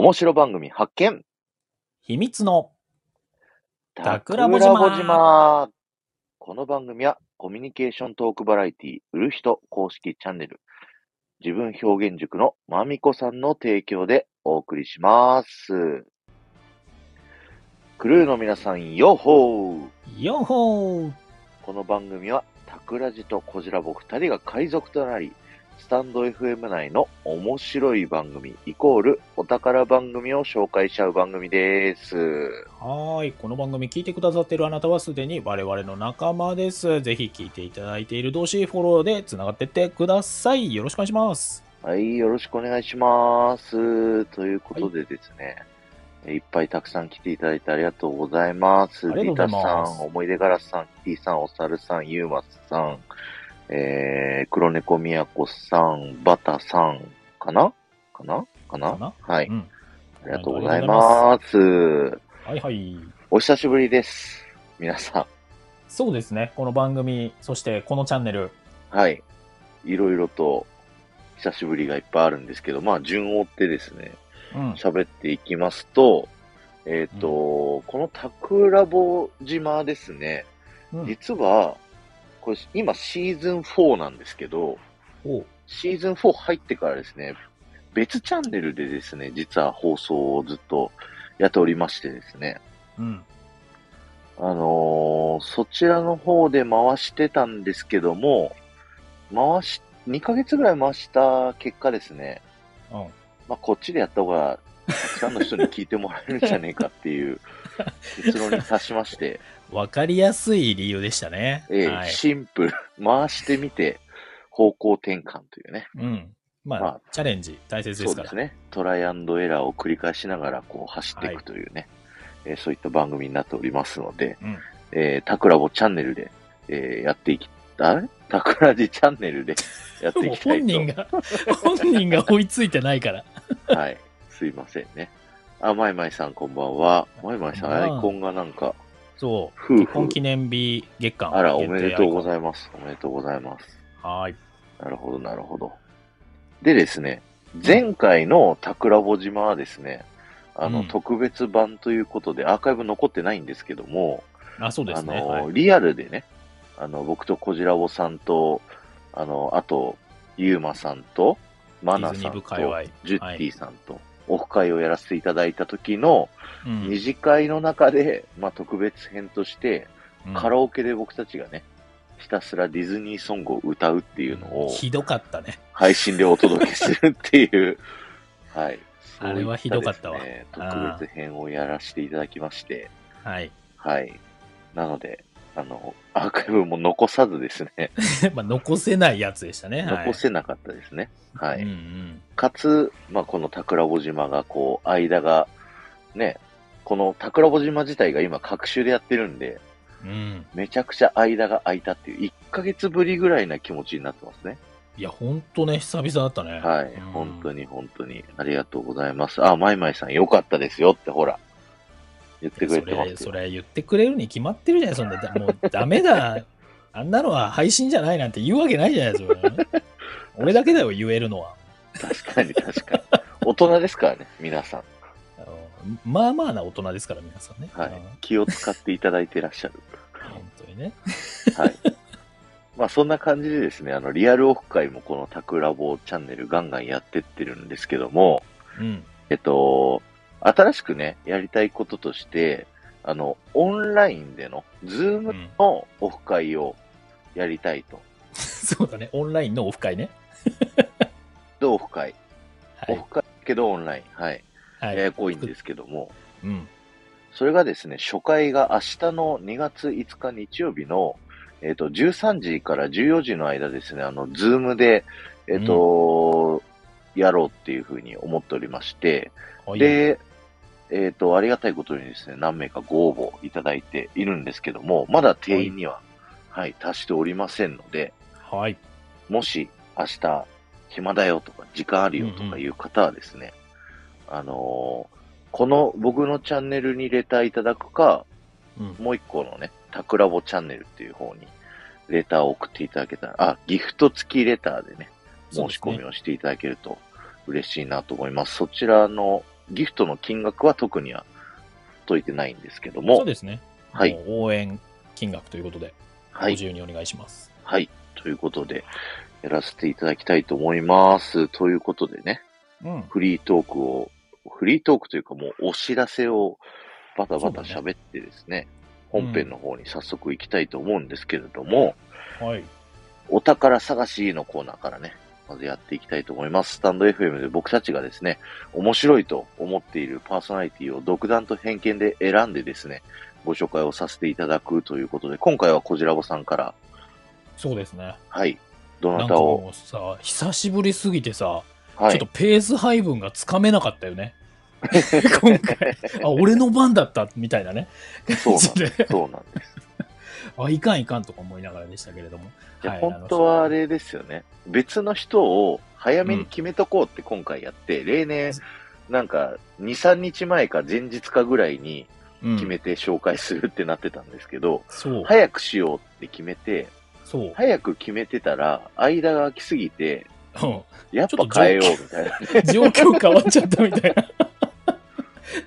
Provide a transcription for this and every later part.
面白番組発見。秘密のタクラボ島ボ島。この番組はコミュニケーショントークバラエティ売る人公式チャンネル自分表現塾のまみこさんの提供でお送りします。クルーの皆さん、ヨッホー。ヨッホー。この番組は、タクラジとコジラボ二人が海賊となり、スタンド FM 内の面白い番組イコールお宝番組を紹介しちゃう番組です。はーい。この番組聞いてくださっているあなたはすでに我々の仲間です。ぜひ聞いていただいている同士フォローでつながってってください。よろしくお願いします。はい、よろしくお願いします。ということでですね、い、っぱいたくさん来ていただいてありがとうございます。ありがとうございますリタさん、思い出ガラスさん、キティさん、おさるさん、ユーマスさん、えー、黒猫みやこさん、バタさん、かな？かな？かな？はい、うん。ありがとうございます。はいはい。お久しぶりです。皆さそうですね。この番組、そしてこのチャンネル。ん。はい。いろいろと久しぶりがいっぱいあるんですけど、まあ、順を追ってですね、うん。喋っていきますと、えっ、と、このタクラボ島ですね、うん、実は、これ今シーズン4なんですけど、おシーズン4入ってからですね、別チャンネルでですね、実は放送をずっとやっておりましてですね、うん。あのーそちらの方で回してたんですけども、回し、2ヶ月ぐらい回した結果ですね、うん。まあ、こっちでやった方が、たくさんの人に聞いてもらえるんじゃねえかっていう 結論に達しまして、わかりやすい理由でしたね。ええはい。シンプル、回してみて、方向転換というね。うん。まあ、まあチャレンジ大切ですから。そうですね。トライアンドエラーを繰り返しながら、こう、走っていくというね、えーそういった番組になっておりますので、うん。えー、タクラボチャンネルで、えーやっていき、あれ？タクラジチャンネルでやっていきたいと。本人が、本人が追いついてないから。はい。すいませんね。あ、まいまいさんこんばんは。まいまいさん、アイコンがなんか、そう。夫婦。結婚記念日月間。あら、おめでとうごいざいます。おめでとうございます。はい。なるほど、なるほど。でですね、前回のタクラボ島はですね、あの、うん特別版ということで、アーカイブ残ってないんですけども、あ、そうですね。あの、はい、リアルでね、あの、僕とコジラボさんと、あの、あと、ユーマさんと、マナディズニーさんと。ジュッティさんと、オフ会をやらせていただいた時のうん二次会の中で、まあ、特別編として、うんカラオケで僕たちがね、ひたすらディズニーソングを歌うっていうのをひどかったね。配信でお届けするっていう、はい。あれはひどかったわ特別編をやらせていただきまして、はい。はい。なので、あの、アーカイブも残さずですね、まあ、残せないやつでしたね。はい、残せなかったですね。はい。うんうん。かつ、まあ、この桜穂島が、こう、間が、ね、この桜穂島自体が今、各種でやってるんで、うん。めちゃくちゃ間が空いたっていう、1ヶ月ぶりぐらいな気持ちになってますね。いや、ほんとね、久々だったね。はい。うん本当に本当に、ありがとうございます。あ、まいまいさん、よかったですよって、ほら、言ってくれそれ、てますよ。それ言ってくれるに決まってるじゃないそんな、だもうダメだ。あんなのは配信じゃないなんて言うわけないじゃないですか。俺だけだよ、言えるのは。確かに、確かに。大人ですからね、皆さん。まあまあな大人ですから、皆さんね。はいうん。気を使っていただいてらっしゃる。本当にね。はい。まあそんな感じでですね、あの、リアルオフ会もこのタクラボチャンネルガンガンやってってるんですけども、うん。えっと、新しくね、やりたいこととして、あの、オンラインでの、ズームうん、のオフ会をやりたいと。そうだね。オンラインのオフ会ね。で、オフ会？はいオフ。会けどオンライン。はい。はい。ややこいんですけども、うん。それがですね、初回が明日の2月5日日曜日の、えっ、と、13時から14時の間ですね、あの、ズームで、えっ、と、やろうっていうふうに思っておりまして、はい、で、えっ、と、ありがたいことにですね、何名かご応募いただいているんですけども、まだ定員には、はい、達しておりませんので、はい。もし明日暇だよとか時間あるよとかいう方はですね、あのーこの僕のチャンネルにレターいただくか、うん。もう一個のね、タクラボチャンネルっていう方にレターを送っていただけたら、あ、ギフト付きレターでね、申し込みをしていただけると嬉しいなと思います。そちらのギフトの金額は特には解いてないんですけども。そうですね。はい応援金額ということで、はい。ご自由にお願いします。はい。ということで、やらせていただきたいと思います。ということでね、うん。フリートークを、フリートークというかもうお知らせをバタバタ喋ってですね、本編の方に早速行きたいと思うんですけれども、はい。お宝探しのコーナーからね、まずやっていきたいと思います。スタンド FM で僕たちがですね、面白いと思っているパーソナリティを独断と偏見で選んでですね、ご紹介をさせていただくということで、今回はこじらぼさんから、そうですね。はい、どなかなんたを、さ、久しぶりすぎてさ、はいちょっと、ペース配分がつかめなかったよね。今回。あ、俺の番だったみたいなね。そうなんです そうなんです。あ、いかんいかんとか思いながらでしたけれども。はい本当はあれですよね。別の人を早めに決めとこうって今回やって、例年、なんか、2、3日前か前日かぐらいにうん決めて紹介するってなってたんですけど、そう。早くしようって決めて。早く決めてたら、間が空きすぎて、うんやっぱ変えようみたいな。状況変わっちゃったみたい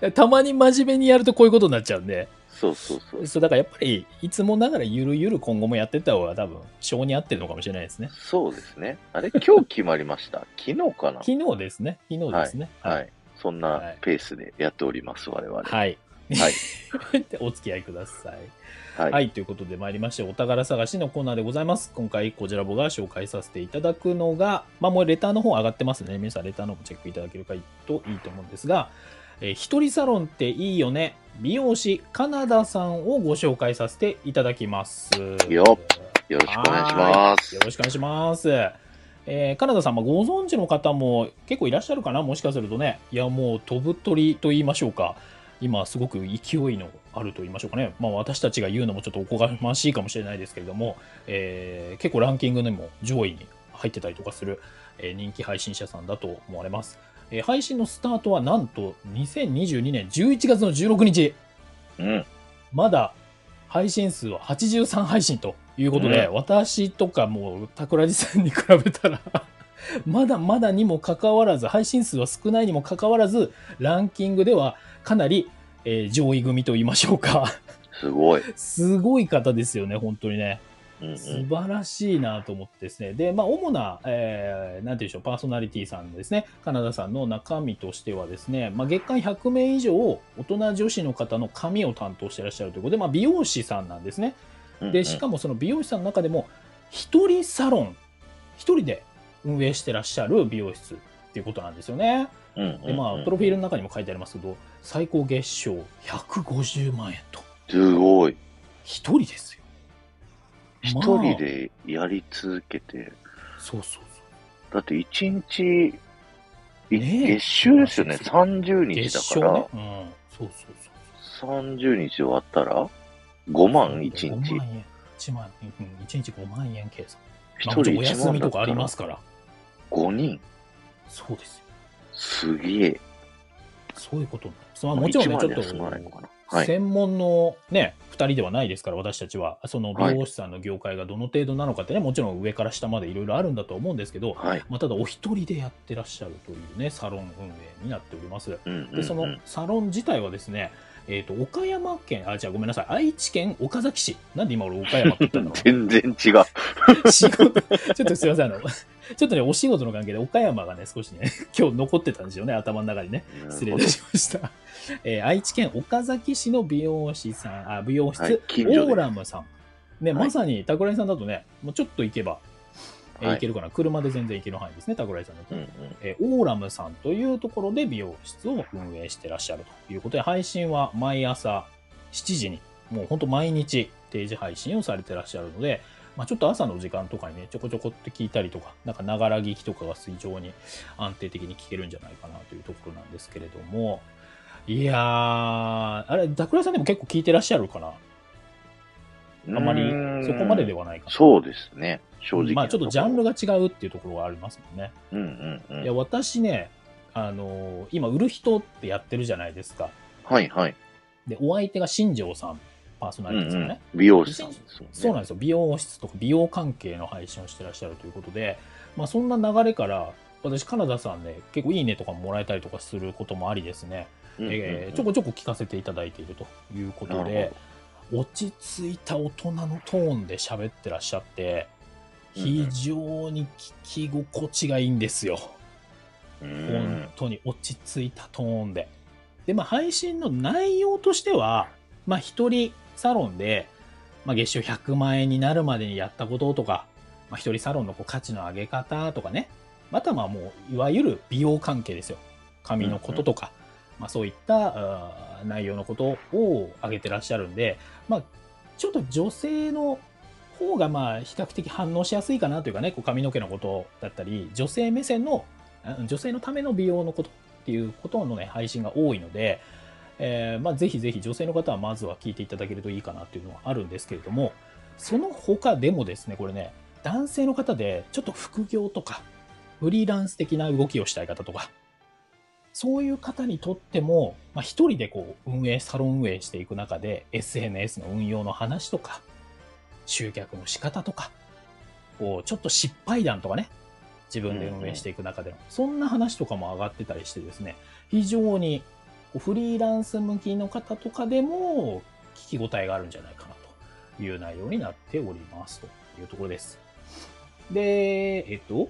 な。たまに真面目にやるとこういうことになっちゃうんで。そうそうそう。そうだからやっぱり、いつもながらゆるゆる今後もやってった方が多分、性に合ってるのかもしれないですね。そうですね。あれ、今日決まりました？昨日かな？昨日ですね。昨日ですね。はい。そんはないペースでやっております、我々。ははい。い。でお付き合いください。はい。はい、ということで参りまして、お宝探しのコーナーでございます。今回、こちらぼが紹介させていただくのが、まあもうレターの方上がってますね。皆さんレターの方もチェックいただけるかといいと思うんですが、えー一人サロンっていいよね。美容師カナダさんをご紹介させていただきます。よよろしくお願いしますよ。ろしくお願いします。えーカナダさん、まあご存知の方も結構いらっしゃるかなもしかするとね。いや、もう飛ぶ鳥と言いましょうか。今すごく勢いのあると言いましょうかね。まあ私たちが言うのもちょっとおこがましいかもしれないですけれども、えー結構ランキングでも上位に入ってたりとかする、えー人気配信者さんだと思われます。えー配信のスタートはなんと2022年11月の16日。うん。まだ配信数は83配信ということで、う私とかもう桜地さんに比べたら まだまだにもかかわらず配信数は少ないにもかかわらずランキングではかなり、えー上位組と言いましょうかすごい。すごい方ですよね本当にね素ん。晴らしいなと思ってですね。で、まあ、主な、えー、なんていうんでしょう、パーソナリティさんですね、カナダさんの中身としてはですね、まあ、月間100名以上、大人女子の方の髪を担当してらっしゃるということで、まあ、美容師さんなんですね。で、しかも、もその美容師さんの中でも、一人サロン、一人で運営してらっしゃる美容室っていうことなんですよね。で、まあ、プロフィールの中にも書いてありますけど、最高月賞150万円と。すごい。一人ですよ。一まあ人でやり続けて、そうそうそう。だって一日、いねえ月収ですよね。30日月だから、賞ね。うん。そうそうそう。30日終わったら、5万1 5日。万円。1万円。うん、1日5万円計算。一まあ、もちろんお1休万みとかありますから。5人。そうですよ。すげえ。そういうことなんです。まあ、もちろんね、1ちょっ万で済まないのと、かな。はい。専門のね、2人ではないですから、私たちは。そのはい美容師さんの業界がどの程度なのかってね、もちろん上から下までいろいろあるんだと思うんですけど、はい。まあ、ただお一人でやってらっしゃるというね、サロン運営になっております。うんうんうんで、そのサロン自体はですね、えっ、と、岡山県、あ、じゃあごめんなさい、愛知県岡崎市。なんで今俺岡山って言ったんだろう 全然違う。仕事、ちょっとすいません、あの、ちょっとね、お仕事の関係で岡山がね、少しね、今日残ってたんですよね、頭の中にね。失礼いたしました。えー愛知県岡崎市の美容師さん、あ美容室、はいオーラムさん。ね、はいまさに桜井さんだとね、もうちょっと行けば、えーはい行けるかな。車で全然行ける範囲ですね、桜井さんだと。うんうん。えーオーラムさんというところで美容室を運営してらっしゃるということで、配信は毎朝7時に、もうほんと毎日定時配信をされてらっしゃるので、まあ、ちょっと朝の時間とかにね、ちょこちょこって聞いたりとか、なんかながら聞きとかが非常に安定的に聞けるんじゃないかなというところなんですけれども、いやー、あれ、桜井さんでも結構聞いてらっしゃるかな？あんまりそこまでではないかな。そうですね。正直。まあちょっとジャンルが。が違うっていうところがありますもんね。うんうんうん。いや、私ね、あのー今、売る人ってやってるじゃないですか。はいはい。で、お相手が新庄さん、パーソナうんうんリティですよね。。美容師さんですもんね。そうなんですよ。美容室とか美容関係の配信をしてらっしゃるということで、まあそんな流れから、私、カナダさんね、結構いいねとかももらえたりとかすることもありですね、えーちょこちょこ聞かせていただいているということで、落ち着いた大人のトーンで喋ってらっしゃって、非常に聞き心地がいいんですよ。うん本当に落ち着いたトーンで。で、まあ、配信の内容としては、まあ、一人サロンで、まあ、月収100万円になるまでにやったこととか、まあ、一人サロンのこう価値の上げ方とかね、またはまあもう、いわゆる美容関係ですよ。髪のこととか、まあ、そういった内容のことを挙げてらっしゃるんで、まあ、ちょっと女性の方がまあ比較的反応しやすいかなというかね、こう髪の毛のことだったり、女性目線の、あ女性のための美容のことっていうことのね、配信が多いので、えーまあ、ぜひぜひ女性の方はまずは聞いていただけるといいかなっていうのはあるんですけれども、その他でもですね、これね、男性の方でちょっと副業とか、フリーランス的な動きをしたい方とか、そういう方にとっても、まあ、人でこう運営、サロン運営していく中で、SNS の運用の話とか、集客の仕方とか、こう、ちょっと失敗談とかね、自分で運営していく中での、そんな話とかも上がってたりしてですね、非常にフリーランス向きの方とかでも聞き応えがあるんじゃないかなという内容になっておりますというところです。で、えっと、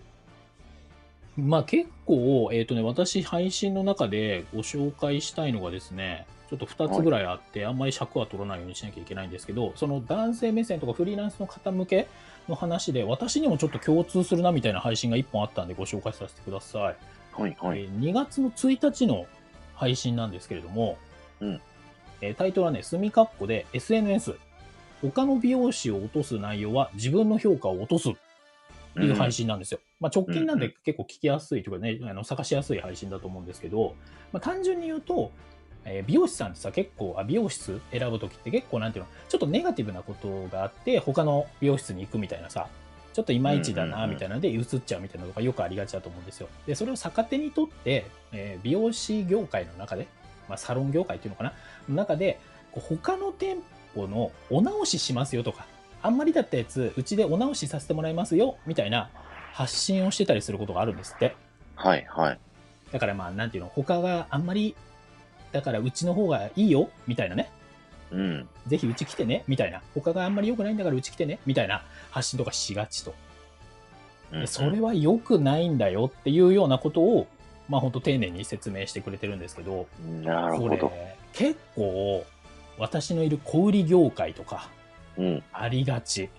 まあ結構、えっ、とね、私配信の中でご紹介したいのがですね、ちょっと2つぐらいあって、あんまり尺は取らないようにしなきゃいけないんですけど、その男性目線とかフリーランスの方向けの話で、私にもちょっと共通するなみたいな配信が1本あったんでご紹介させてください。はいはい。えー2月の1日の配信なんですけれども、うんえータイトルはね、墨括弧で SNS。他の美容師を落とす内容は自分の評価を落とすっていう配信なんですよ。まあ、直近なんで結構聞きやすいというかね、あの探しやすい配信だと思うんですけど、まあ、単純に言うと、えー美容師さんってさ、結構、あ美容室選ぶときって結構なんていうの、ちょっとネガティブなことがあって、他の美容室に行くみたいなさ、ちょっといまいちだな、みたいなので移っちゃうみたいなのがよくありがちだと思うんですよ。で、それを逆手にとって、えー美容師業界の中で、まあ、サロン業界っていうのかな、の中で、こう他の店舗のお直ししますよとか、あんまりだったやつ、うちでお直しさせてもらいますよ、みたいな発信をしてたりすることがあるんですって。はいはい。だからまあ、なんていうの、他があんまり、だからうちの方がいいよ、みたいなね。うん。ぜひうち来てね、みたいな。他があんまり良くないんだからうち来てね、みたいな発信とかしがちと。うんでそれは良くないんだよっていうようなことを、まあ本当丁寧に説明してくれてるんですけど、なるほど。結構私のいる小売業界とかうん。ありがち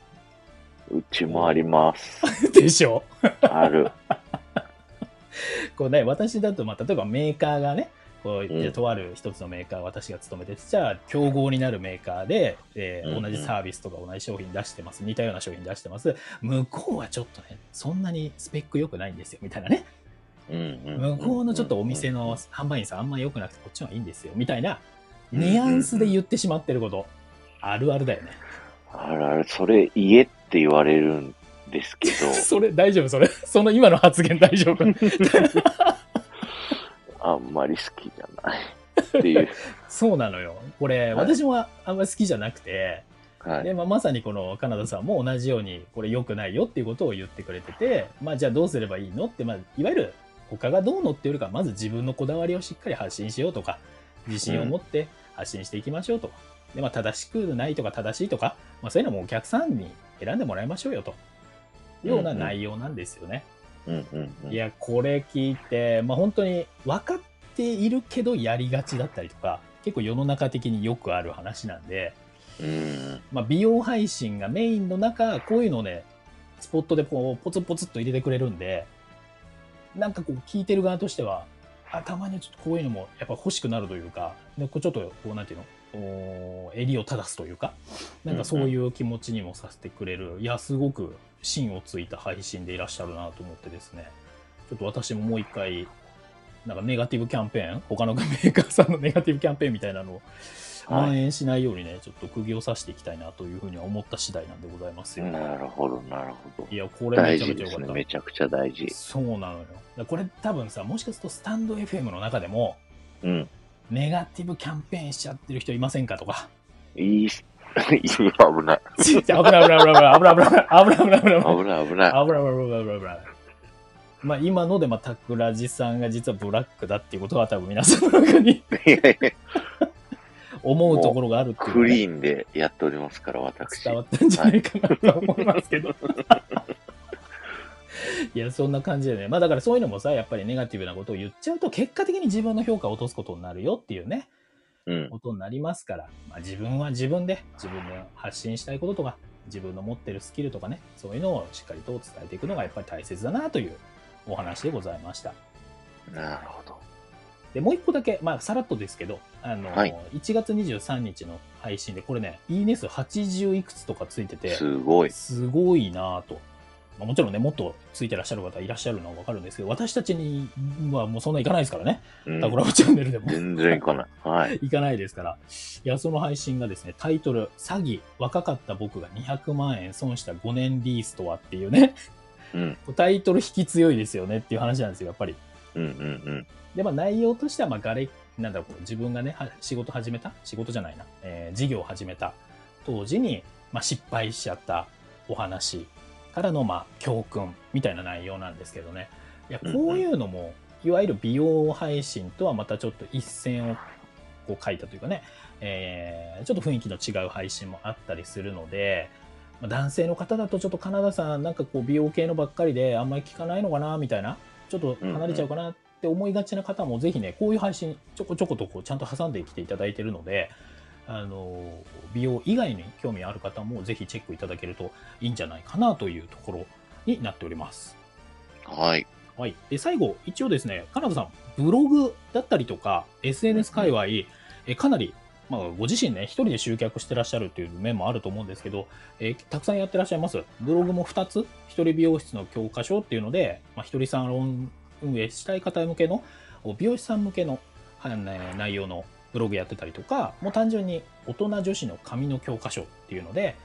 うちもあります。でしょ？ある。こうね、私だと、まあ、例えばメーカーがね、こううん。とある一つのメーカー私が勤めててじゃあ競合になるメーカーで、えー同じサービスとか同じ商品出してます似たような商品出してます。向こうはちょっとねそんなにスペック良くないんですよみたいなね。向こうのちょっとお店の販売員さんあんま良くなくてこっちの方がいいんですよみたいなニュアンスで言ってしまってることあるあるだよね。あるある、それ言えって言われるんですけど、それ大丈夫それ。その今の発言大丈夫 あんまり好きじゃないっていう。そうなのよこれ、はい私もあんまり好きじゃなくてはい。で、まあ、まさにこのカナダさんも同じようにこれ良くないよっていうことを言ってくれてて、まあ、じゃあどうすればいいのって、まあ、いわゆる他がどうのっていうよりかはまず自分のこだわりをしっかり発信しようとか自信を持って発信していきましょうとか、でまあ、正しくないとか正しいとか、まあ、そういうのもお客さんに選んでもらいましょうよというような内容なんですよね。うんうんうん。いやこれ聞いて、まあ、本当に分かっているけどやりがちだったりとか結構世の中的によくある話なんで。うん。まあ、美容配信がメインの中、こういうのをね、スポットでこうポツポツっと入れてくれるんで、なんかこう聞いてる側としては、あたまにちょっとこういうのもやっぱ欲しくなるというか、でこうちょっとこうなんていうの、お襟を正すというか、なんかそういう気持ちにもさせてくれる、いや、すごく芯をついた配信でいらっしゃるなと思ってですね、ちょっと私ももう一回、なんかネガティブキャンペーン、他のメーカーさんのネガティブキャンペーンみたいなのをはい蔓延しないようにね、ちょっと釘を刺していきたいなというふうには思った次第なんでございますよ。なるほど、なるほど。いや、これめ大ちゃめ。ちゃよかった。めちゃくちゃ大事。そうなのよ。これ多分さ、もしかするとスタンド FM の中でも、うん。ネガティブキャンペーンしちゃってる人いませんかとか。いいし、いや危ない。危ない危ない危ない危ない危ない危ない危ない危ない危ない危ない危ない、危ない。危ない危ない危ない危ないまあ今ので、まあ、桜地さんが実はブラックだっていうことは多分皆さんの中にいやいや思うところがあるっていうのがねクリーンでやっておりますから、私。伝わったんじゃないかなと思いますけど。いや、そんな感じでね。まあだからそういうのもさ、やっぱりネガティブなことを言っちゃうと、結果的に自分の評価を落とすことになるよっていうね、うん。ことになりますから、まあ自分は自分で、自分で発信したいこととか、自分の持ってるスキルとかね、そういうのをしっかりと伝えていくのがやっぱり大切だなというお話でございました。なるほど。で、もう一個だけ、まあ、さらっとですけど、あの、はい1月23日の配信で、これね、いいね数80いくつとかついてて、すごい。すごいなぁと。まあ、もちろんね、もっとついてらっしゃる方いらっしゃるのはわかるんですけど、私たちにはもうそんないかないですからね。うんタコラボチャンネルでも。全然いかない。はい。いかないですから。いや、その配信がですね、タイトル、詐欺、若かった僕が200万円損した5年リースとはっていうね、うん。タイトル引き強いですよねっていう話なんですよ、やっぱり。うんうんで、まあ内容としては、まあ、がれ、なんだろう、自分がね、は仕事始めた？仕事じゃないな。えー事業を始めた当時に、まあ、失敗しちゃったお話からの、まあ、教訓みたいな内容なんですけどね。いや、こういうのも、いわゆる美容配信とはまたちょっと一線をこう書いたというかね、えーちょっと雰囲気の違う配信もあったりするので、まあ男性の方だとちょっとカナダさんなんかこう美容系のばっかりであんまり聞かないのかなみたいな、ちょっと離れちゃうかなって思いがちな方もぜひね、こういう配信ちょこちょことこうちゃんと挟んできていただいているので、あの、美容以外に興味ある方もぜひチェックいただけるといいんじゃないかなというところになっております。うん。はい。はい。で、最後、一応ですね、カナダさん、ブログだったりとか、SNS 界隈、えかなり、まあ、ご自身ね、一人で集客してらっしゃるっていう面もあると思うんですけど、えーたくさんやってらっしゃいます。ブログも2つ、一人美容室の教科書っていうので、まあ、一人サロン運営したい方向けの、お美容師さん向けの、内容のブログやってたりとか、もう単純に大人女子の髪の教科書っていうので、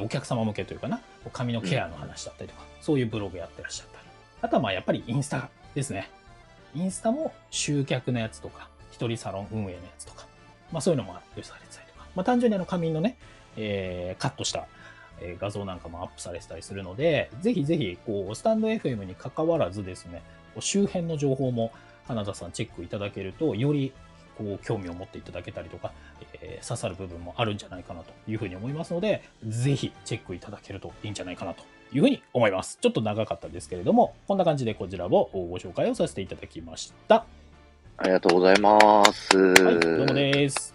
お客様向けというかな、髪のケアの話だったりとか、そういうブログやってらっしゃったり。あとはまあやっぱりインスタですね。インスタも集客のやつとか、一人サロン運営のやつとか、まあそういうのもアップされてたりとか、まあ単純にあの髪のね、えーカットした画像なんかもアップされてたりするので、ぜひぜひ、こう、スタンド FM に関わらずですね、周辺の情報も花田さんチェックいただけると、よりこう興味を持っていただけたりとか、えー刺さる部分もあるんじゃないかなというふうに思いますので、ぜひチェックいただけるといいんじゃないかなというふうに思います。ちょっと長かったですけれども、こんな感じでこちらをご紹介をさせていただきました。ありがとうございます。はい、どうもです。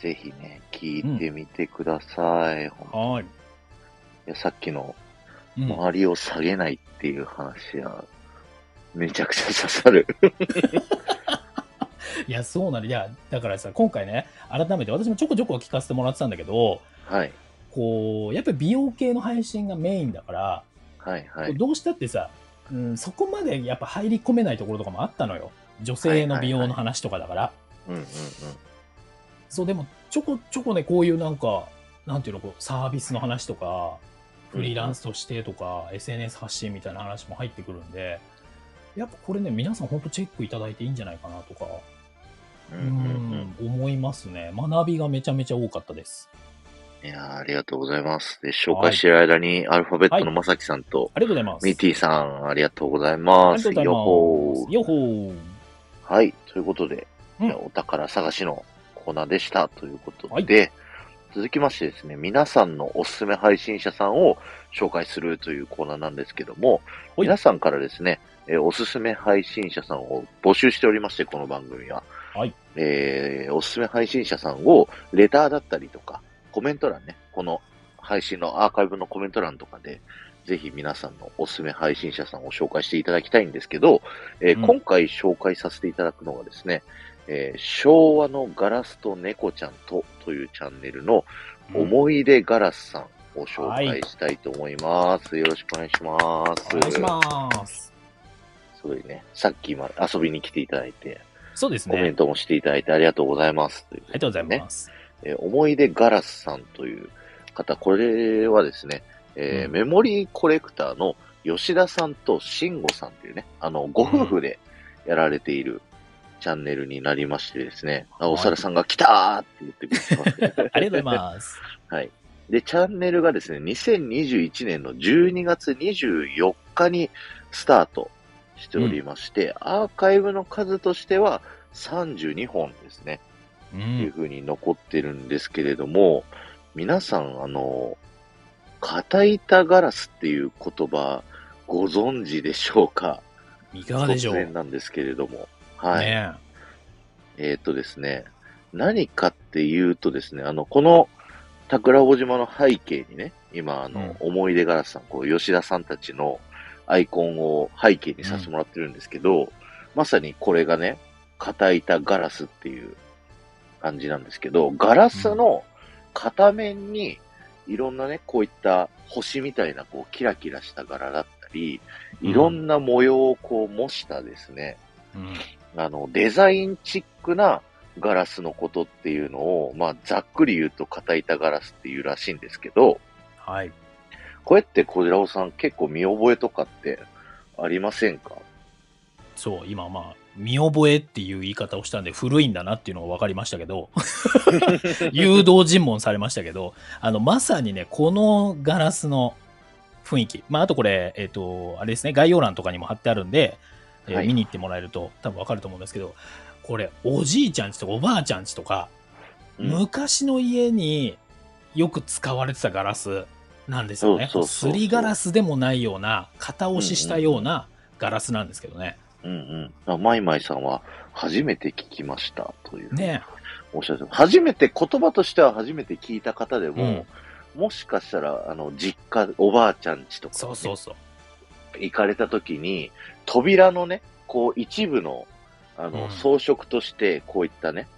ぜひね、聞いてみてください。ほんはい。いやさっきのうん周りを下げないっていう話は、めちゃくちゃ刺さる。いや、そうなの。いや、だからさ、今回ね、改めて私もちょこちょこ聞かせてもらってたんだけど、はい。こう、やっぱり美容系の配信がメインだから、はいはい。どうしたってさ、うん、そこまでやっぱ入り込めないところとかもあったのよ。女性の美容の話とかだから。うんうんうん。そう、でもちょこちょこね、こういうなんか、なんていうの、こうサービスの話とか、フリーランスとしてとか、SNS 発信みたいな話も入ってくるんで、やっぱこれね、皆さん本当チェックいただいていいんじゃないかなとか、うん思いますね。学びがめちゃめちゃ多かったです。うん。いやーありがとうございます。で、紹介してる間に、アルファベットのまさきさんと、ありがとうございます。ミッティさん、ありがとうございあます。よほます。よほー。ーはい。ということで、お宝探しのコーナーでした。ということはいで、続きましてですね、皆さんのおすすめ配信者さんを紹介するというコーナーなんですけども、はい皆さんからですね、えーおすすめ配信者さんを募集しておりまして、この番組は。はい。えーおすすめ配信者さんを、レターだったりとか、コメント欄ね、この配信のアーカイブのコメント欄とかで、ぜひ皆さんのおすすめ配信者さんを紹介していただきたいんですけど、えーうん今回紹介させていただくのがですね、えー昭和のガラスと猫ちゃんとというチャンネルの思い出ガラスさんを紹介したいと思います。よろしくお願いします。お願いします。すごいね、さっき今遊びに来ていただいて、そうですね。コメントもしていただいてありがとうございます。ありがとうございます。えー思い出ガラスさんという方、これはですね、えーうんメモリーコレクターの吉田さんと慎吾さんっていうね、あの、ご夫婦でやられているチャンネルになりましてですね、あ、はいおさらさんが来たーって言ってくれてます。ありがとうございます。はい。で、チャンネルがですね、2021年の12月24日にスタートしておりまして、アーカイブの数としては32本ですね。う。っていうん風に残ってるんですけれども、皆さん、あの、片板ガラスっていう言葉ご存知でしょうか？いかがでしょう？突然なんですけれども。はい。ねえっ、とですね、何かっていうとですね、あの、この桜尾島の背景にね、今、あの、思い出ガラスさん、こう、吉田さんたちのアイコンを背景にさせてもらってるんですけど、まさにこれがね、片板ガラスっていう感じなんですけど、ガラスの片面に、いろんなね、こういった星みたいな、こう、キラキラした柄だったり、いろんな模様をこう模したですね、うん。あの、デザインチックなガラスのことっていうのを、まあ、ざっくり言うと片板ガラスっていうらしいんですけど、はい。これって小寺尾さん結構見覚えとかってありませんか？そう、今まあ、見覚えっていう言い方をしたんで古いんだなっていうのが分かりましたけど、誘導尋問されましたけど、あの、まさにね、このガラスの雰囲気。まあ、あとこれ、えっ、と、あれですね、概要欄とかにも貼ってあるんで、えーはい。見に行ってもらえると多分分かると思うんですけど、これ、おじいちゃんちとかおばあちゃんちとか、うん。昔の家によく使われてたガラスなんですよね。すりガラスでもないような、型押ししたようなガラスなんですけどね。うんうん。あマイマイさんは初めて聞きましたという。ねおっしゃってます初めて、言葉としては初めて聞いた方でも、うんもしかしたら、あの、実家、おばあちゃん家とか、ね、そうそうそう。行かれた時に、扉のね、こう一部の、あの、うん装飾として、こういったね、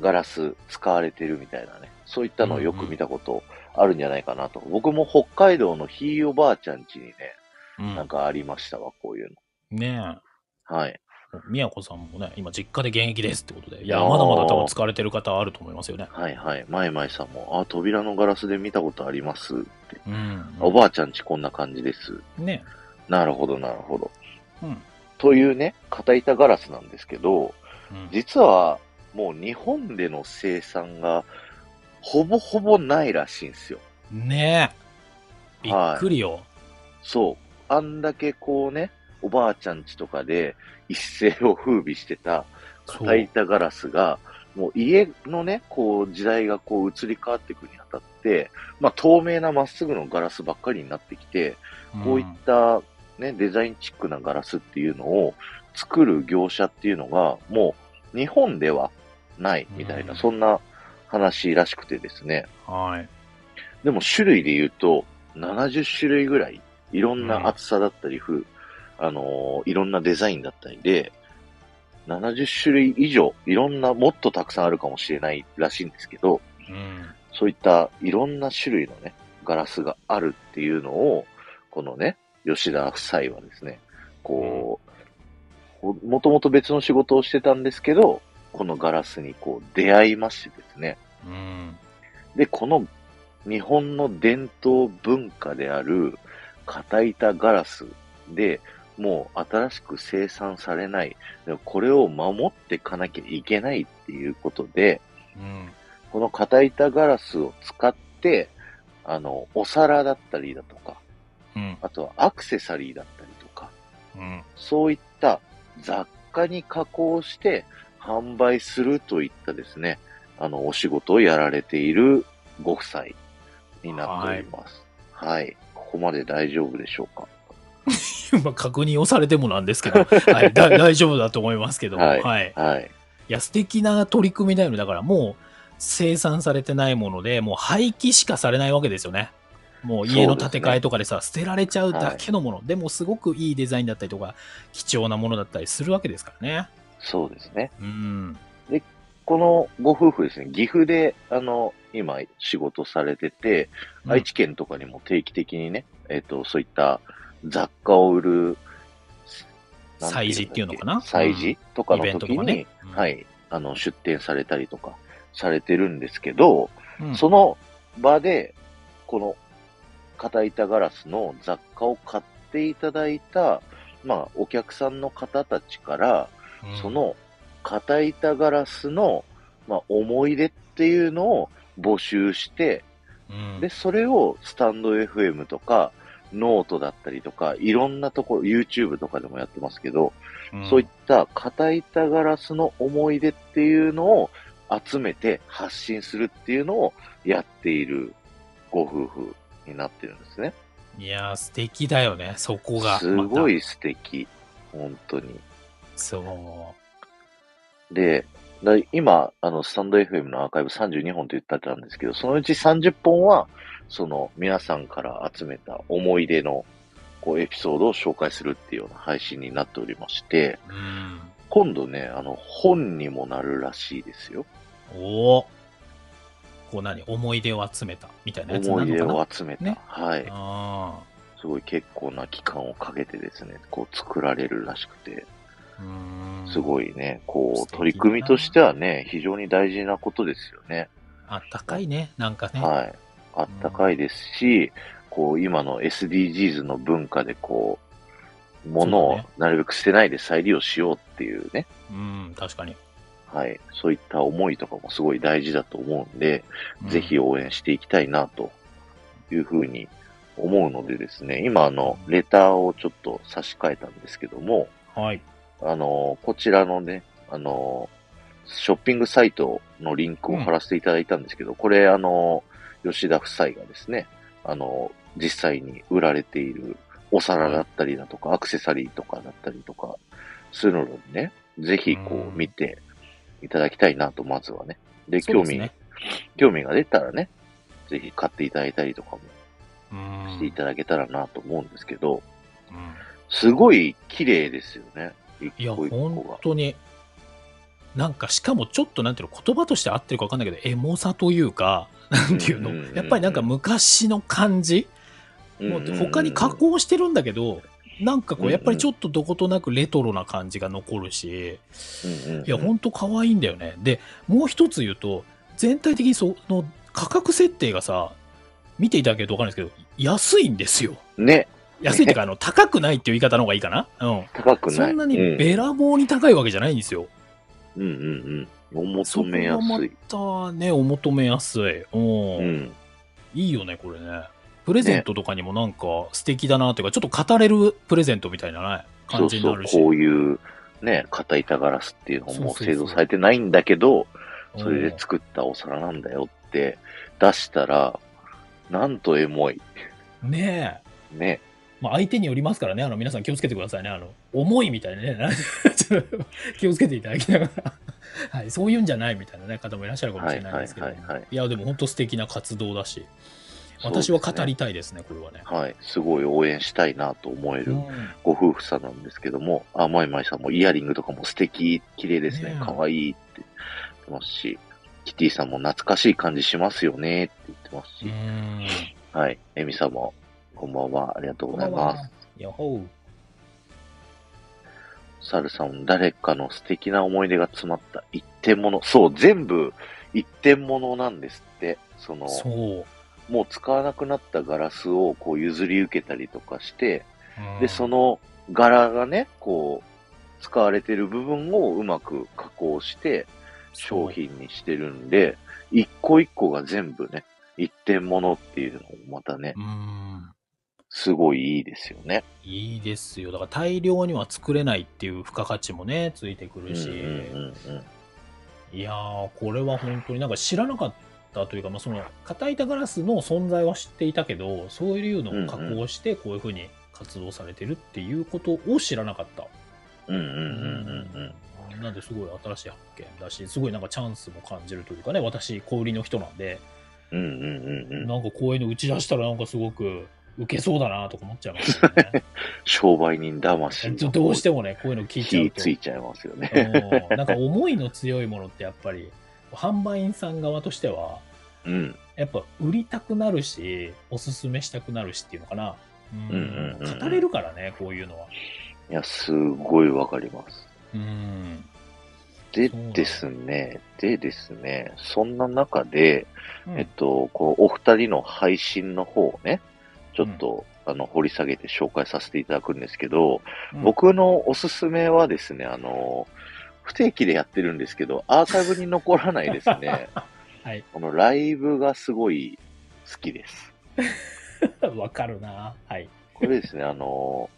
ガラス使われてるみたいなね、そういったのをよく見たことあるんじゃないかなと。僕も北海道のひいおばあちゃん家にね、うんなんかありましたわ、こういうねの。はい。え。みやこさんもね、今実家で現役ですってことで。いや、まだまだ多分使われてる方あると思いますよね。はいはい。マイマイさんも、あ、扉のガラスで見たことありますって。うん。おばあちゃん家こんな感じです。ねなるほど、なるほど。うん。というね、片板ガラスなんですけど、うん。実はもう日本での生産がほぼほぼないらしいんですよ。ねえ。びっくりよ。そう。あんだけこうね、おばあちゃん家とかで一世を風靡してたそう片板ガラスが、もう家のね、こう時代がこう移り変わっていくにあたって、まあ透明なまっすぐのガラスばっかりになってきて、こういったね、デザインチックなガラスっていうのを作る業者っていうのが、もう日本ではないみたいな、うんそんな話らしくてですね。はい。でも種類で言うと、70種類ぐらい、いろんな厚さだったり、ふあのーいろんなデザインだったりで、70種類以上、いろんな、もっとたくさんあるかもしれないらしいんですけど、うん。そういったいろんな種類のね、ガラスがあるっていうのを、このね、吉田夫妻はですね、こう、もともと別の仕事をしてたんですけど、このガラスにこう出会いましてですね。うん。で、この日本の伝統文化である片板ガラスで、もう新しく生産されない、これを守っていかなきゃいけないっていうことで、うん。この片板ガラスを使って、あの、お皿だったりだとか、うん。あとはアクセサリーだったりとか、うん。そういった雑貨に加工して販売するといったですね、あの、お仕事をやられているご夫妻になっております。はい。ここまで大丈夫でしょうか？まあ確認をされてもなんですけど、はい、だ大丈夫だと思いますけど、はいはい。はい。いや、素敵な取り組みだよね。だからもう生産されてないもので、もう廃棄しかされないわけですよね。もう家の建て替えとかでさ、捨てられちゃうだけのもの、でもすごくいいデザインだったりとか、貴重なものだったりするわけですからね。そうですね。うん。このご夫婦ですね、岐阜で、あの、今仕事されてて、うん愛知県とかにも定期的にね、えっ、と、そういった雑貨を売る、なん催事っていうのかな？催事とかの時に、とかね。はい、あの、出店されたりとかされてるんですけど、うん。その場で、この片板ガラスの雑貨を買っていただいた、まあ、お客さんの方たちから、うんそ、の片板ガラスの、まあ、思い出っていうのを募集して、うんで、それをスタンド FM とか、ノートだったりとか、いろんなところ、YouTube とかでもやってますけど、うんそういった片板ガラスの思い出っていうのを集めて発信するっていうのをやっているご夫婦になってるんですね。いやー、素敵だよね、そこが。すごまい素敵。本当に。た。そで、だ今、あの、スタンド FM のアーカイブ32本と言ってたんですけど、そのうち30本は、その、皆さんから集めた思い出の、こう、エピソードを紹介するっていうような配信になっておりまして、う。うん。今度ね、あの、本にもなるらしいですよ。おお。こう何？思い出を集めたみたいなやつな思い出を集めた。ねはい。あすごい結構な期間をかけてですね、こう作られるらしくて。すごいね、こう、取り組みとしてはね、非常に大事なことですよね。あったかいね、なんかね。はい。あったかいですし、こう、今の SDGs の文化でこう、物をそうだねなるべく捨てないで再利用しようっていうね、うん、確かに。はい。そういった思いとかもすごい大事だと思うんで、うんぜひ応援していきたいなというふうに思うのでですね、今あの、レターをちょっと差し替えたんですけども、はい。あの、こちらのね、あの、ショッピングサイトのリンクを貼らせていただいたんですけど、これあの、吉田夫妻がですね、あの、実際に売られているお皿だったりだとか、アクセサリーとかだったりとかするのでね、ぜひこうんう見ていただきたいなと、まずはね。で、興味、ね。興味が出たらね、ぜひ買っていただいたりとかもうん。していただけたらなと思うんですけど、うんすごい綺麗ですよね。いや、本が。当に。なんか、しかもちょっとなんていうの、言葉として合ってるか分かんないけど、エモさというか、なんていうのやっぱりなんか昔の感じ、もう他に加工してるんだけど、なんかこう、やっぱりちょっとどことなくレトロな感じが残るし、いや、ほんと可愛いんだよね。で、もう一つ言うと、全体的にその価格設定がさ、見ていただけると分かるんですけど、安いんですよ。ね、安いっていうか、あの、高くないっていう言い方の方がいいかな？うん。高くない。そんなにうんべらぼうに高いわけじゃないんですよ。うんうんうん。お求めやすい。たね、お求めやすい。うん。うん。いいよね、これね。プレゼントとかにもなんか素敵だなっていうか、ちょっと語れるプレゼントみたいなね、そうそう感じになる、し。こういう、ね、片板ガラスっていうのもそうそうそう製造されてないんだけど、うんそれで作ったお皿なんだよって出したら、なんとエモい。ねえ。ね。まあ、相手によりますからね、あの皆さん気をつけてくださいね。あの重いみたいなね、気をつけていただきながら、はい、そういうんじゃないみたいな、ね、方もいらっしゃるかもしれないですけど、はいはいはいや、でも本当素敵な活動だし、私は語りたいですね、これはね。はい。すごい応援したいなと思えるうん。ご夫婦さんなんですけども、あ、まいまいさんもイヤリングとかも素敵、綺麗ですね。可愛いって言ってますし、キティさんも懐かしい感じしますよねって言ってますし、うん。はい。エミさんも、こんばんは、ありがとうございます。やっほーサルさん、誰かの素敵な思い出が詰まった一点物。そう、全部一点物なんですって。その、そう。もう使わなくなったガラスをこう譲り受けたりとかして、うんで、その柄がね、こう、使われてる部分をうまく加工して商品にしてるんで、一個一個が全部ね、一点物っていうのもまたね、うん。すごいいいですよね。いいですよ。だから大量には作れないっていう付加価値もね、ついてくうんるし。いやー、これは本当になんか知らなかったというか、まあ、その、硬板ガラスの存在は知っていたけど、そういうのを加工して、こういうふうに活動されてるっていうことを知らなかった。うん。うんうんうんうんうん。なんですごい新しい発見だし、すごいなんかチャンスも感じるというかね、私、小売りの人なんで、うんうんうんうん。なんかこういうの打ち出したらなんかすごく受けそうだなとか思っちゃいますよね。商売人魂どうしてもね、こういうの聞いちゃう火と。ついちゃいますよね。うんなんか思いの強いものってやっぱり、販売員さん側としては、うん。やっぱ売りたくなるし、おすすめしたくなるしっていうのかな。うん語れるからね、こういうのは。いや、すごいわかります。うん。でですね、でですね、そんな中で、うんえっと、こう、お二人の配信の方をね、ちょっと、あの、掘り下げて紹介させていただくんですけど、うん僕のおすすめはですね、あの、不定期でやってるんですけど、アーカイブに残らないですね、はい。このライブがすごい好きです。わかるな。はい。これですね、あの、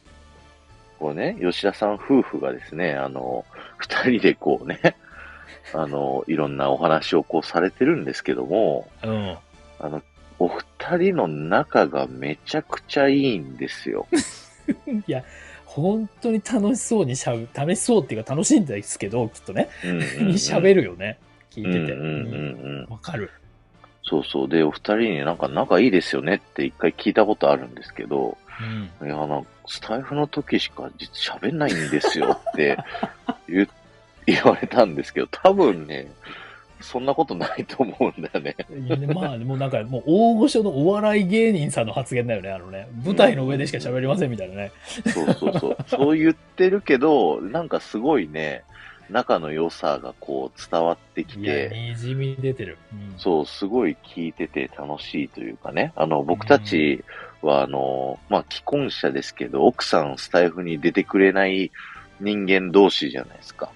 こうね、吉田さん夫婦がですね、あの、二人でこうね、あの、いろんなお話をこうされてるんですけども、うん。あの、お二人の仲がめちゃくちゃいいんですよ。いや、本当に楽しそうにしゃべ、楽しそうっていうか楽しいんですけど、きっとね。うんうんうんに 喋るよね。聞いてて。うんうんうんうん。わかる。そうそう。で、お二人になんか仲いいですよねって一回聞いたことあるんですけど、うん。いや、なんかスタイフの時しか実喋んないんですよって 言言われたんですけど、多分ね、そんなことないと思うんだよね。まあ、もうなんか、もう大御所のお笑い芸人さんの発言だよね、あのね。舞台の上でしか喋りませんみたいなね。そうそうそう。そう言ってるけど、なんかすごいね、仲の良さがこう伝わってきて、にじみ出てる。うんそう、すごい聞いてて楽しいというかね。あの、僕たちは、あの、まあ、既婚者ですけど、奥さんスタイフに出てくれない人間同士じゃないですか。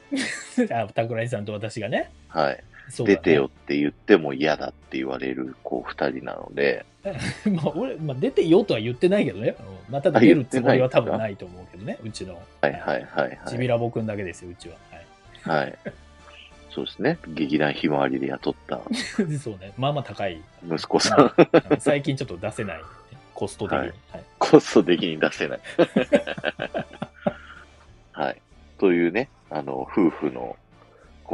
あ、桜井さんと私がね。はい。出てよ。って言っても嫌だって言われる、こう、二人なので、まあ、俺、まあ、出てよとは言ってないけどね。うんまあ、ただ出るつもりは多分ないと思うけどね、うちの。はいはいはいちびはい。らぼくんだけですよ、うちは。はい。はい。そうですね。劇団ひまわりで雇った そうね。まあまあ高い。息子さん、うん最近ちょっと出せない、ね。コスト的に。ははいい。コスト的に出せない。はい。というね、あの、夫婦の、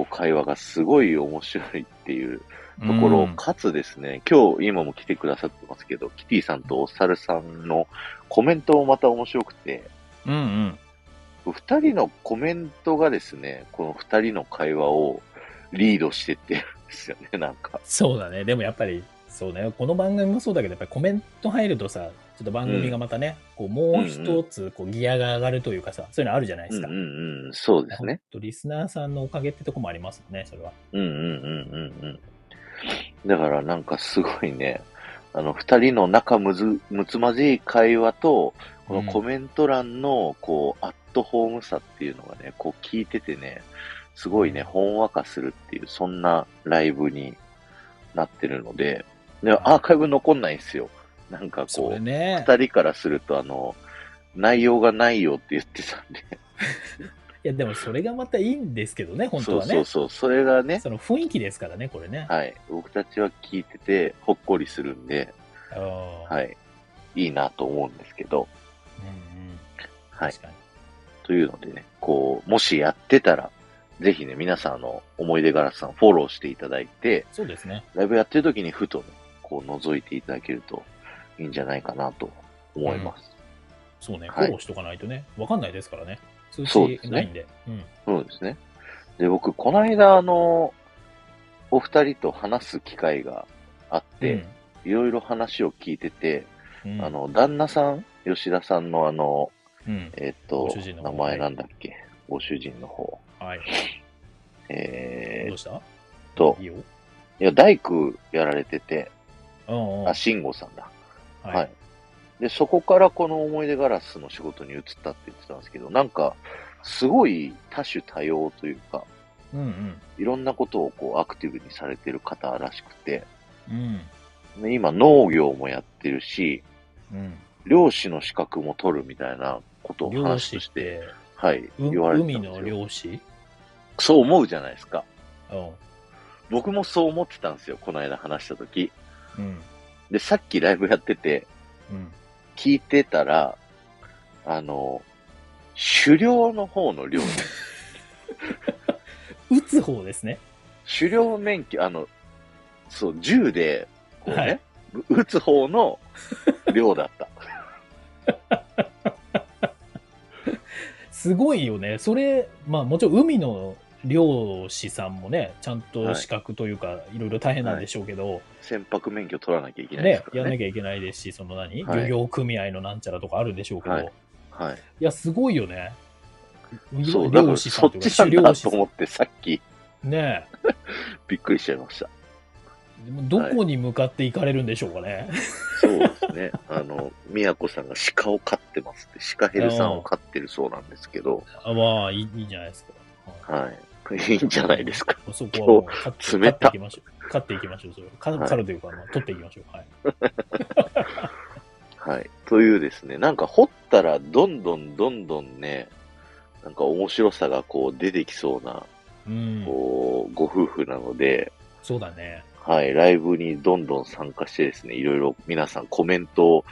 こう、会話がすごい面白いっていうところ、うんかつですね、今日、今も来てくださってますけど、キティさんとお猿さんのコメントもまた面白くて、うんうん。二人のコメントがですね、この二人の会話をリードしてってるんですよね、なんか。そうだね。でもやっぱり、そうね。この番組もそうだけど、やっぱりコメント入るとさ、ちょっと番組がまたね、こう、もう一つ、こう、ギアが上がるというかさ、そういうのあるじゃないですか。うんうんうん、そうですね。とリスナーさんのおかげってとこもありますもんね、それは。うんうんうんうんうん。だからなんかすごいね、あの、二人の仲むず、むつまじい会話と、このコメント欄の、こう、アットホームさっていうのがね、こう聞いててね、すごいね、ほんわかするっていう、そんなライブになってるので、でアーカイブ残んないんですよ。なんかそこう、れね。二人からすると、あの、内容がないよって言ってたんで。いや、でもそれがまたいいんですけどね、本当そうはね。そうそう。それがね、その雰囲気ですからね、これね。はい。僕たちは聞いてて、ほっこりするんで、はい。いいなと思うんですけど、うんうん。はい。というのでね、こう、もしやってたら、ぜひね、皆さんあの、思い出ガラスさんフォローしていただいて、そうですね。ライブやってる時にふとね、こう覗いていただけるといいんじゃないかなと思います。そうね、フはいォローしとかないとね、わかんないですからね。通知そうですねないんで。うん。そうですね。で、僕、この間、あの、お二人と話す機会があって、いろいろ話を聞いてて、うん、あ、の、旦那さん、吉田さんのあの、うん。えっと名前なんだっけ、ご主人の方。はい。えーっどうした？と、いや、大工やられてて。あ、慎吾さんだ。ははい。で、そこからこの思い出ガラスの仕事に移ったって言ってたんですけど、なんか、すごい多種多様というか、うんうん。いろんなことをこうアクティブにされてる方らしくて、うん。で今農業もやってるし、うん。漁師の資格も取るみたいなことを漁話として、て、はい、う言われてた海。の漁師？そう思うじゃないですか。うん。僕もそう思ってたんですよ、この間話した時。うん。で、さっきライブやってて、うん。聞いてたら、あの、狩猟の方の漁ね。撃つ方ですね。狩猟免許、あの、そう、銃で、こうね、はい撃つ方の漁だった。すごいよね。それ、まあもちろん海の漁師さんもね、ちゃんと資格というか、い、ろいろ大変なんでしょうけど、船舶免許取らなきゃいけないでねす、からね。やんなきゃいけないですし、その何、はい漁業組合のなんちゃらとかあるんでしょうけど、はいい、はい。や、すごいよね。そう、だから漁師さそっちなんだ。と思って、さっき、ね びっくりしちゃいました。でもどこに向かって行かれるんでしょうかね。そうですね。あの、宮子さんが鹿を飼ってますって、鹿ヘルさんを飼ってるそうなんですけど、あまあいい、いいんじゃないですか。はいはい。いいんじゃないですか。そこは冷た勝っていきましょう。勝っていきましょう。それかはいというか、まあ、取っていきましょう。はい。はい。というですね、なんか掘ったらどんどんどんどんね、なんか面白さがこう出てきそうな、うん。こう、ご夫婦なので、そうだね。はい、ライブにどんどん参加してですね、いろいろ皆さんコメントを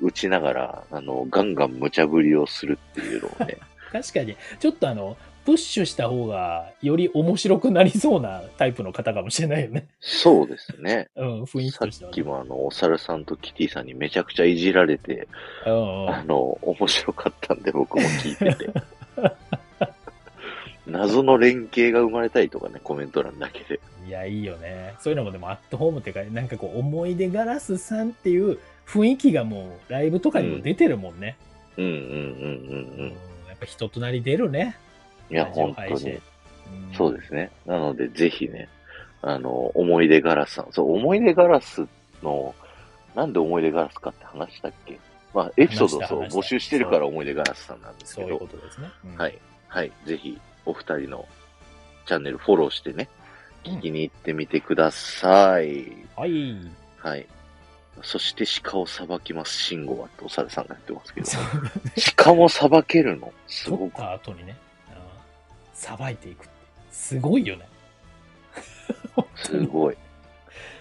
打ちながら、あの、ガンガン無茶ぶりをするっていうのをね、確かに、ちょっとあの、プッシュした方がより面白くなりそうなタイプの方かもしれないよね。そうですね。うん、雰囲気さっとしてはね、きもあの、お猿さんとキティさんにめちゃくちゃいじられて、うんうんあの、面白かったんで僕も聞いてて。謎の連携が生まれたりとかね、コメント欄だけで。いや、いいよね。そういうのもでもアットホームっていうか、なんかこう、思い出ガラスさんっていう雰囲気がもう、ライブとかにも出てるもんね。うんうんうんうんううん。やっぱ人となり出るね。いや、本当に。そうですね。なので、ぜひね、あの、思い出ガラスさん。そう、思い出ガラスの、なんで思い出ガラスかって話したっけ？まあ、エピソードをそう募集してるから思い出ガラスさんなんですけどそういうこ、とですね。うんはい。はい。ぜひ、お二人のチャンネルフォローしてね、聞きに行ってみてください。はい。はい。そして鹿をさばきます、慎吾はってお猿さんが言ってますけど、鹿もさばけるの？す取っごく。た後にね、さばいていくって。すごいよね。すごい。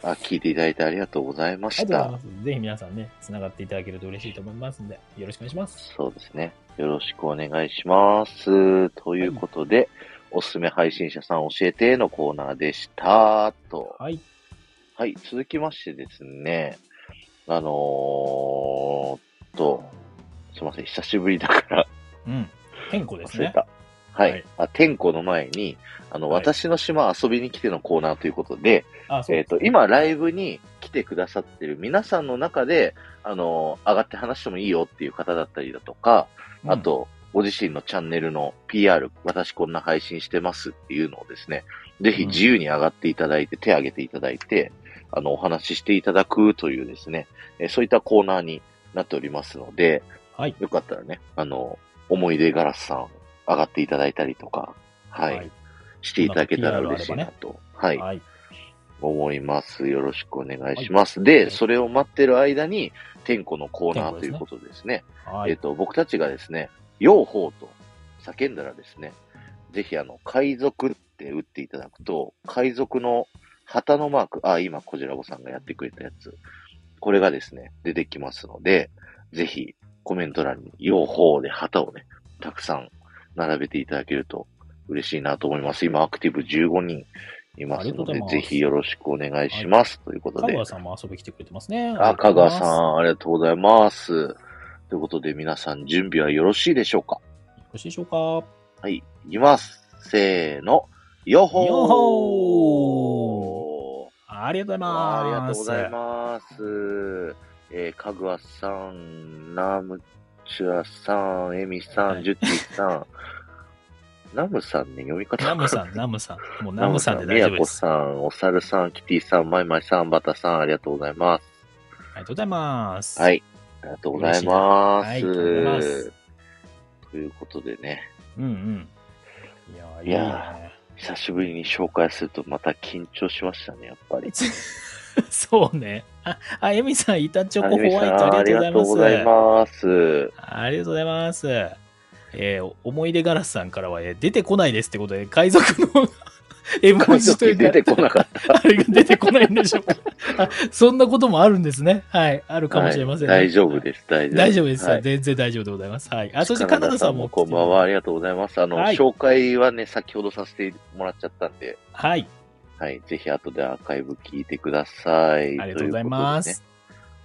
あ、聞いていただいてありがとうございまあした。ぜひ皆さんね、繋がっていただけると嬉しいと思いますんで、よろしくお願いします。そうですね。よろしくお願いします。ということで、おすすめ配信者さん教えてのコーナーでした。と。はい。はい。続きましてですね、あのーっと、すいません。久しぶりだからうん。天候ですね。忘れた。はい。はい。あ天候の前に、あの、はい。私の島遊びに来てのコーナーということで、あ、そう。えっ、と、今ライブに来てくださってる皆さんの中で、あの、上がって話してもいいよっていう方だったりだとか、うん。あと、ご自身のチャンネルの PR、私こんな配信してますっていうのをですね、ぜひ自由に上がっていただいて、手を挙げていただいて、あの、お話ししていただくというですね、えーそういったコーナーになっておりますので、はい。よかったらね、あの、思い出ガラスさん上がっていただいたりとか、はい、はい。していただけたら嬉しいなと、はい、はい。思います。よろしくお願いします。で、それを待ってる間に、天子のコーナーということですね。はい。えっ、と、僕たちがですね、用法と叫んだらですね、ぜひあの、海賊って打っていただくと、海賊の旗のマーク、あ、今、こじらぼさんがやってくれたやつ、これがですね、出てきますので、ぜひ、コメント欄に、用法で旗をね、たくさん並べていただけると嬉しいなと思います。今、アクティブ15人いますのでぜひよろしくお願いします。ということで香川、さんも遊び来てくれてますね。あ、香川さん。ありがとうございます。ということで、皆さん準備はよろしいでしょうか？ろしいでしょうか？はい、いきます。せーの。よっほーよっほありがとうございます。ありがとうございます。えー、かぐわさん、ナムチュアさん、エミさん、はいジュッティさん。ナムさんね、読み方ナムさん、ナムさん。もうナムさんで大丈夫です。さん、おさるさん、キティさん、マイマイさん、バタさん、ありがとうございます。ありがとうございます。はい。ありがとうございます。ということでね、うんうん。いやいやね。久しぶりに紹介するとまた緊張しましたね、やっぱり。そうね。あ、あエミさん、板チョコホワイトありがとうございます。ありがとうございます。えー思い出ガラスさんからは、えー出てこないですってことで、海賊の絵文海字というか賊出てこなかった。あれが出てこないんでしょうか。あそんなこともあるんですね。はい。あるかもしれませんね。はい大丈夫です、大丈夫大丈夫です、はい全然大丈夫でございます。はい。あ、そしてカナダさんも。こんばんは、ありがとうございます。あの、はい紹介はね、先ほどさせてもらっちゃったんで、はい。はい、ぜひ後でアーカイブ聞いてください。ありがとうございます。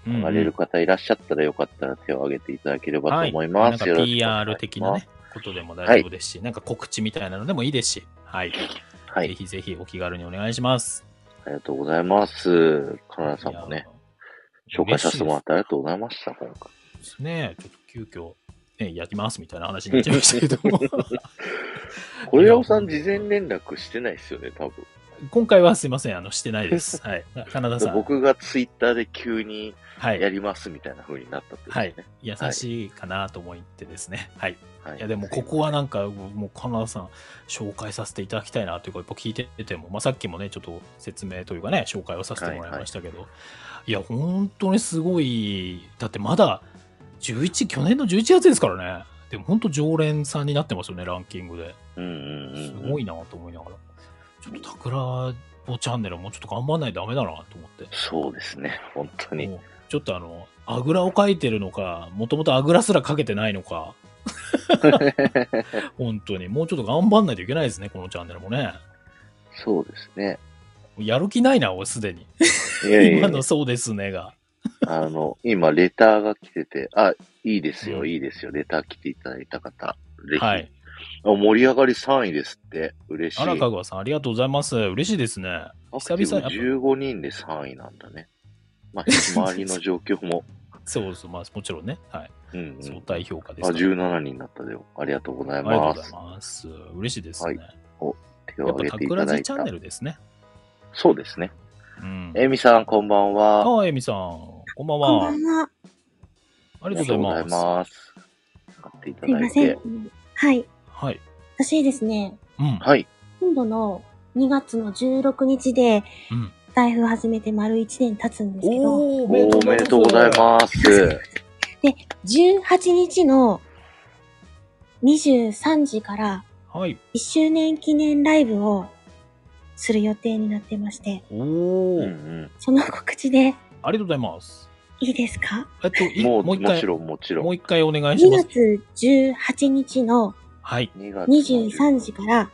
ということでね上がれる方いらっしゃったらよかったら手を挙げていただければと思いなんかます。よろしくお願いします PR 的なね、ことでも大丈夫ですし、なんか告知みたいなのでもいいですし、はい。はいぜ。ひぜひお気軽にお願いします。ありがとうございます。カナダさんもね、紹介させてもらってありがとうございました、今回。ですね。ちょっと急遽、ね、やりますみたいな話になっちゃいましたけども。これさん事前連絡してないですよね、多分。今回はすいません、あの、してないです。はい。カナダさん。僕がツイッターで急にはい。やりますみたいな風になったってことはい。優しいかなと思ってですね。はい。はいいや、でもここはなんか、もう、カナダさん、紹介させていただきたいなというか、やっぱ聞いてても、まあ、さっきもね、ちょっと説明というかね、紹介をさせてもらいましたけど、いや、本当にすごい、だってまだ、11、去年の11月ですからね。でも本当常連さんになってますよね、ランキングで。うんうんすうん。ごいなと思いながら。ちょっと桜ぼチャンネルもうちょっと頑張んないとダメだなと思って。そうですね。本当に。ちょっとあの、あぐらをかいてるのか、もともとあぐらすらかけてないのか、本当に。もうちょっと頑張んないといけないですね、このチャンネルもね。そうですね。やる気ないな、俺すでに。いやいや今のそうですねが。あの、今、レターが来てて、あ、いいですよ、うんいいですよ。レター来ていただいた方。ぜひ。はい。あ盛り上がり3位ですって。嬉しい。あらかぐわさん、ありがとうございます。嬉しいですね。久々ティブ15人で3位なんだね。まあ、周りの状況も。そうそう、まあもちろんね。はい。うん、うん。相対評価であ、すから。17人になったでよ。ありがとうございありがとうます。ございます。嬉しいですね。手をやっぱ、タ挙げていただいたチャンネ。ルですね。そうですね。うん。エミさん、こんばんは。ああ、エミさん、こんばんは。こんばんは。ありがとうございます。ます。使っていたすいませんだいて。。はい。はい。私ですね、うん。はい。今度の2月の16日で、うん。台風始めて丸1年経つんですけど、おーおめでとうございます。18日の23時からす。はい。1周年記念ライブをする予定になってまして、お。その告知でありがとうございます。いいですか？えっと、いもう、もう一回もち、ろん、もちろん。もう一回お願いし ?2 ます。月18日の、はい。2月23時から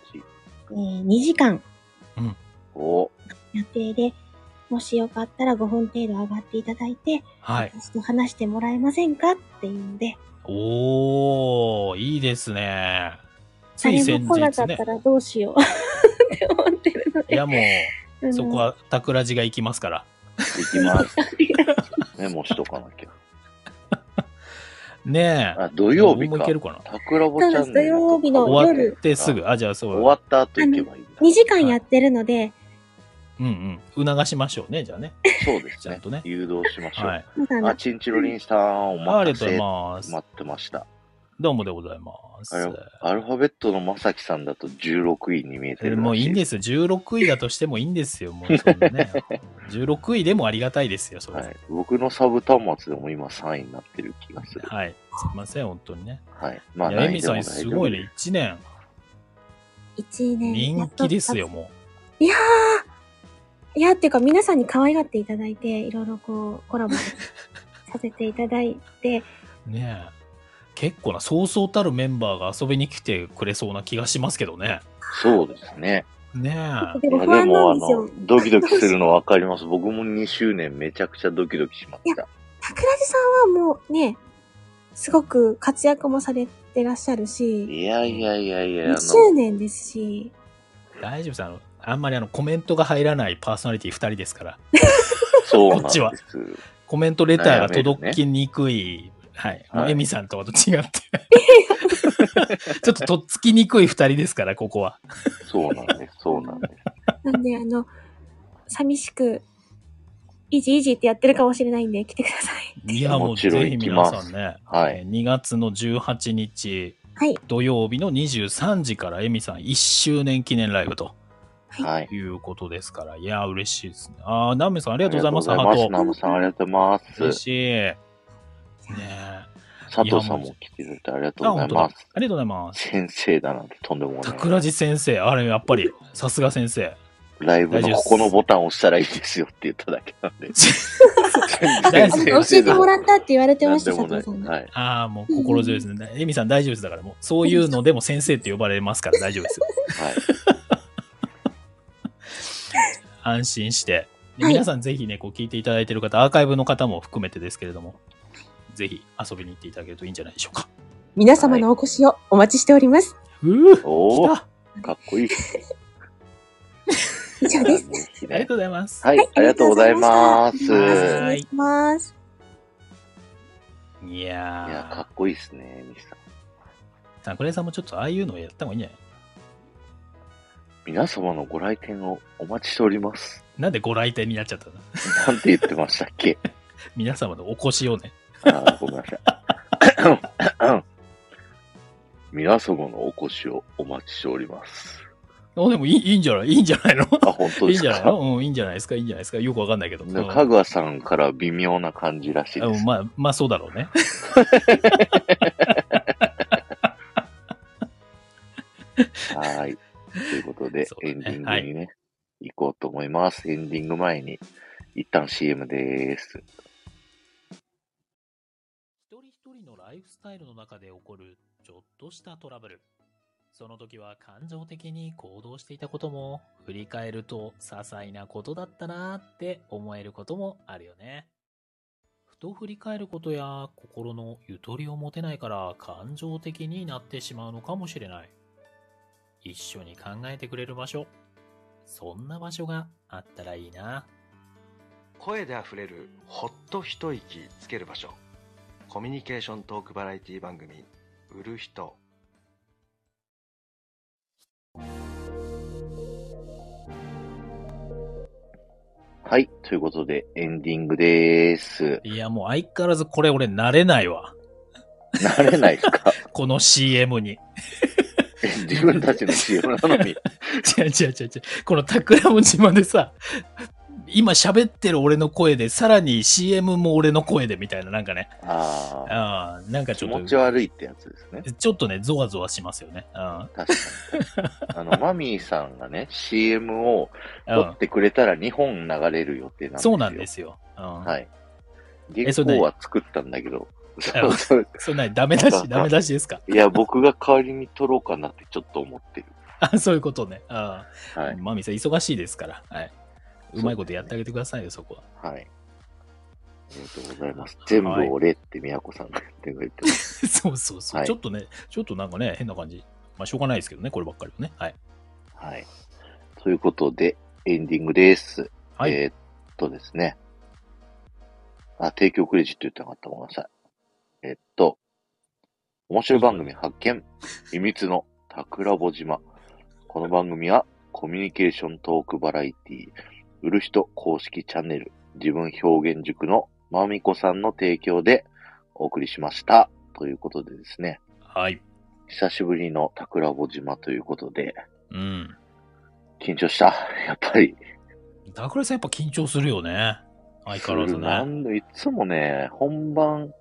えー2時間お、予定で、もしよかったら5分程度上がっていただいて、はい。私と話してもらえませんかっていうので、おー、いいですね。つい誰先日ねも来なかった。らどうしようって思ってるので。いやもう、そこはタクラジが行きますから。いきます。メモしとかなきゃ。ねえ。あ、土曜日か僕も行け。るかな。桜ぼチャンネル土曜日の終わ夜ってすぐ。あ、じゃあそう。終わった後行けばいいんだ。2時間やってるので、うんうん。促しましょうね、じゃあね。そうですねちゃんとね。誘導しましょう。はい。あ、まだあの、チンチロリンさん、お待たせありがとうござい。ます。待ってました。どうもでございます。アルファベットのまさきさんだと16位に見えてる。もういいんですよ。16位だとしてもいいんですよ。もうそんなね。16位でもありがたいですよ、それ。はい。僕のサブ端末でも今3位になってる気がする。はい。すいません、本当にね。はい。まあ、エミさん、すごいね。1年。1年。人気ですよ、。もいやー、いや、っていうか皆さんに可愛がっていただいて、いろいろこう、コラボさせていただいて、う。ねえ。結構な、そうそうたるメンバーが遊びに来てくれそうな気がしますけどね。そうですね。ねでも不安まあでも、あの。、ドキドキするの分かります。僕も2周年めちゃくちゃドキドキしました。桜地さんはもうね、すごく活躍もされてらっしゃるし、いやいやいやいや、あ2の、周年ですし、え。大丈夫です。あの、あんまりあの、コメントが入らないパーソナリティ2人ですから。そうなんです。こっちはコメントレターが届きにくい。はい。はいエミさんとかと違って。ちょっととっつきにくい二人ですから、ここは。そうなんです。そうなんです。なんであの、寂しく、イージーイージーってやってるかもしれないんで来てください。いや、もうもちろんぜひ皆さんね、はいえー2月の18日はい。土曜日の23時からエミさん1周年記念ライブとはい。いうことですから、いや、嬉しいですね。あー、ナムさんありあがとうございます、ハりがとうございます。ーナムさんありがとうございます。ト。嬉しい。ねえ。佐藤さんも来てくれてありがとうあ、ございます。りがとうございます。先生だなんてとんでもない。桜地先生、あれ、やっぱり、さすが先生。ライブのここのボタンを押したらいいですよって言っただけなんで。教えてもらったって言われてました。佐藤さんに。はい。ああ、もう心強いですね。エミさん大丈夫です。だからもう、そういうのでも先生って呼ばれますから大丈夫ですよ。はい。安心して。皆さんぜひね、こう聞いていただいている方、アーカイブの方も含めてですけれども、ぜひ遊びに行っていただけるといいんじゃないでしょうか。皆様のお越しをお待ちしております。うーおー来たかっこいい。以上で す。ありがとうございます。はい、ありがとうございます。はいいお願いします。いや、やかっこいいですね、ミスさん。ー、桜井さんもちょっとああいうのをやった方がいいんじゃない？皆様のご来店をお待ちしております。なんでご来店になっちゃったの？なんて言ってましたっけ？皆様のお越しをね。あーごめんなさい。皆様のお越しをお待ちしております。あ、でもいいいいんじゃない？いいんじゃないの？あ、本当いいんですかじゃないの？うん、いいんじゃないですか？いいんじゃないですか？よくわかんないけど。うんかぐわさんから微妙な感じらしいです。あまあ、まあそうだろうね。はーい。ということで、ねエンディングにね、行こうと思います。エンディング前に、一旦 CM でーす。タイルの中で起こるちょっとしたトラブル。その時は感情的に行動していたことも、振り返ると些細なことだったなーって思えることもあるよね。ふと振り返ることや心のゆとりを持てないから感情的になってしまうのかもしれない。一緒に考えてくれる場所。そんな場所があったらいいな。声であふれるほっと一息つける場所コミュニケーショントークバラエティ番組「売る人はい。ということで、エンディングでーす。いやもう相変わらずこれ俺慣れないわ。慣れないですか？この CM に。自分たちの CM なのに。違う違う違う違う。この桜も島でさ、今喋ってる俺の声で、さらに CM も俺の声でみたいな、なんかね。ああ。なんかち気ょっと。持ち悪いってやつですね。ちょっとね、ゾワゾワしますよね。うん。確かに。あの、マミーさんがね、CM を撮うんってくれたら2本流れる予定なんですよ。そうなんですよ。うん。はい。え原それ何？稿は作ったんだけど、うん そうそう それなにダメ出し、ダメ出しですか？いや、僕が代わりに撮ろうかなってちょっと思ってる。あ、そういうことね。ああ。はい。マミさん忙しいですから。はい。うまいことやってあげてくださいよ、そこは。はい。ありがとうございます。全部俺って宮子さんが言ってくれてます。そうそうそう。はいちょっとね、ちょっとなんかね、変な感じ。まあ、しょうがないですけどね、こればっかりはね。はい。はい。ということで、エンディングです。はい。えーっとですね。あ、提供クレジット言ってなかった。ごめんなさい。えっと、面白い番組発見。秘密の桜穂島。この番組は、コミュニケーショントークバラエティ、売る人公式チャンネル、自分表現塾のまみこさんの提供でお送りしました。ということでですね、はい。久しぶりの桜穂島ということで、うん。緊張した。やっぱり。桜井さんやっぱ緊張するよね。相変わらずなね。んで、いつもね、本番、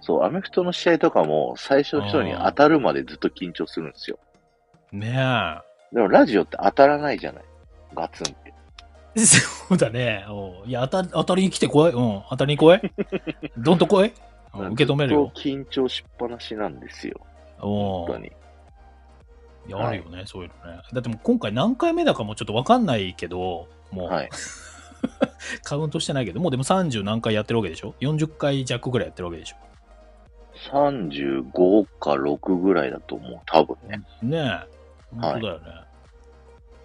そう、アメフトの試合とかも最初の人に当たるまでずっと緊張するんですよ。ねでもラジオって当たらないじゃないガツンって。え。そうだね。おういや、当た当たりに来てこい。うん。当たりに来い。どんと来い。うん受け止めるよ。緊張しっぱなしなんですよ。おう本当に。いや、あるよね、そういうのね。だってもう今回何回目だかもちょっとわかんないけど、もう、はい。カウントしてないけど、もうでも30何回やってるわけでしょ ?40 回弱ぐらいやってるわけでしょ？35か6ぐらいだと思う。多分ね。ねえ。本当だよね。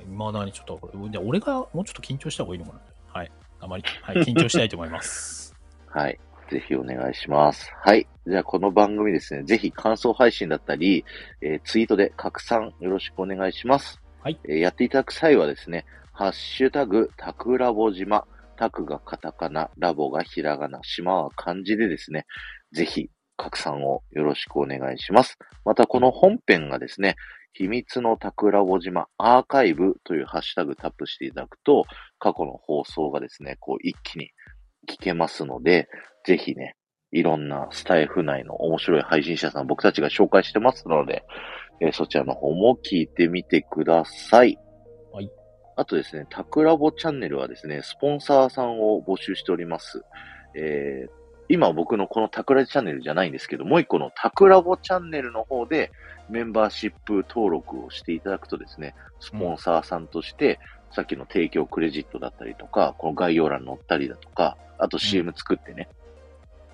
未だにちょっとこれ、じゃあ俺がもうちょっと緊張した方がいいのかなはい。あまり、はい、緊張したいと思います。はい。ぜひお願いします。はい。じゃあこの番組ですね、ぜひ感想配信だったり、えーツイートで拡散よろしくお願いします。はい。えーやっていただく際はですね、ハッシュタグ、タクラボ島、タクがカタカナ、ラボがひらがな、島は漢字でですね、ぜひ拡散をよろしくお願いします。またこの本編がですね、秘密のタクラボ島アーカイブというハッシュタグタップしていただくと、過去の放送がですね、こう一気に聞けますので、ぜひね、いろんなスタイフ内の面白い配信者さん僕たちが紹介してますので、えーそちらの方も聞いてみてください。はい。あとですね、タクラボチャンネルはですね、スポンサーさんを募集しております。えー今僕のこのタクラジチャンネルじゃないんですけど、もう一個のタクラボチャンネルの方でメンバーシップ登録をしていただくとですね、スポンサーさんとして、さっきの提供クレジットだったりとか、この概要欄に載ったりだとか、あと CM 作ってね、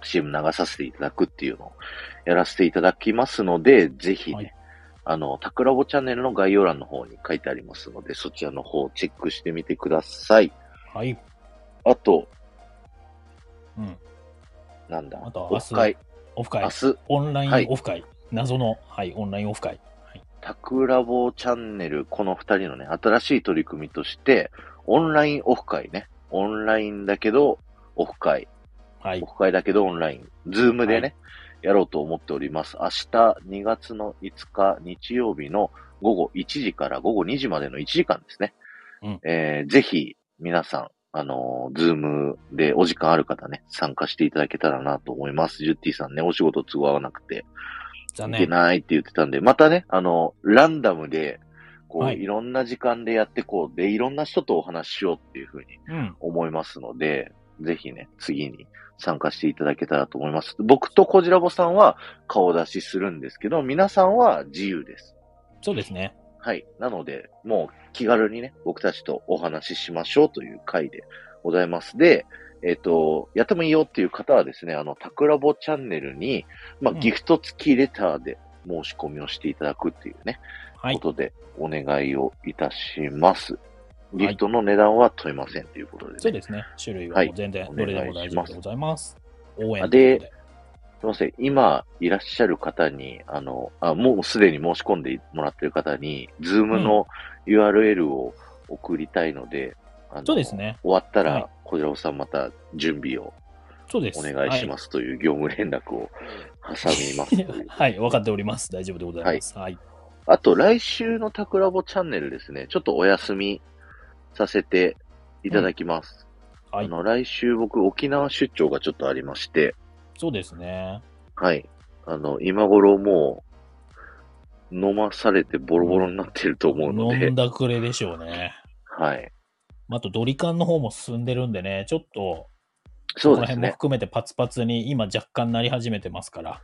CM 流させていただくっていうのをやらせていただきますので、ぜひね、はいあの、タクラボチャンネルの概要欄の方に書いてありますので、そちらの方をチェックしてみてください。はい。あと、うん。なんだ、あとオフ会、オフ会明。日、オンライはいンオフ会。謎の、はい、オンラインオフ会。はい。タクラボチャンネル、この二人のね、新しい取り組みとして、オンラインオフ会ね。オンラインだけど、オフ会。はいオ。フ会だけどオンライン。ズームでね、はやろうと思っております。明日2月の5日日曜日の午後1時から午後2時までの1時間ですね。うんえーぜひ皆さん、あのーズームでお時間ある方ね、参加していただけたらなと思います。ジュッティさんね、お仕事都合合わなくて。いけないって言ってたんで、またね、あの、ランダムで、こう、はいい、ろんな時間でやってこう、で、いろんな人とお話ししようっていうふうにうん。思いますので、ぜひね、次に参加していただけたらと思います。僕とコジラボさんは顔出しするんですけど、皆さんは自由です。そうですね。はい。なので、もう気軽にね、僕たちとお話ししましょうという回でございます。で、えっ、と、やってもいいよっていう方はですね、あの、タクラボチャンネルに、まあ、うんギフト付きレターで申し込みをしていただくっていうね、はいこ。とでお願いをいたします。ギフトの値段は問いませんということでね。そうですね。種類は全然おどれで願いしますも大丈夫でございます。応援あということで。すいません。今いらっしゃる方に、あの、あもうすでに申し込んでもらってる方に、ズームの URL を送りたいので、あのそうですね。終わったはいら、小次郎さんまた準備をそうです。お願いしますという業務連絡を挟みます。はい。はい、分かっております。大丈夫でございます。はい。あと、来週のタクラボチャンネルですね、ちょっとお休みさせていただきます。はいあの、来週僕、沖縄出張がちょっとありまして、そうですね。はい。あの、今頃もう、飲まされてボロボロになってると思うので飲ん、だくれでしょうね。はい。あと、ドリカンの方も進んでるんでね、ちょっと、そうですこの辺もね。含めてパツパツに今若干なり始めてますから。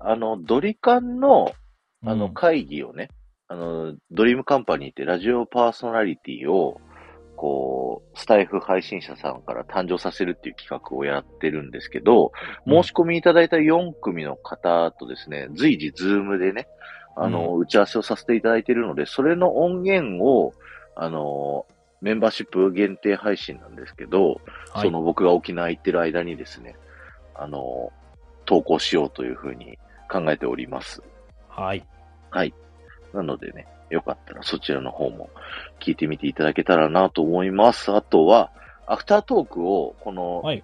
あの、ドリカンの、あの、うん会議をね、あの、ドリームカンパニーってラジオパーソナリティを、こう、スタイフ配信者さんから誕生させるっていう企画をやってるんですけど、申し込みいただいた4組の方とですね、随時ズームでね、あの、打ち合わせをさせていただいているので、それの音源を、あの、メンバーシップ限定配信なんですけど、はいその僕が沖縄行ってる間にですね、あの、投稿しようというふうに考えております。はい。はい。なのでね、よかったらそちらの方も聞いてみていただけたらなと思います。あとは、アフタートークを、この、はい。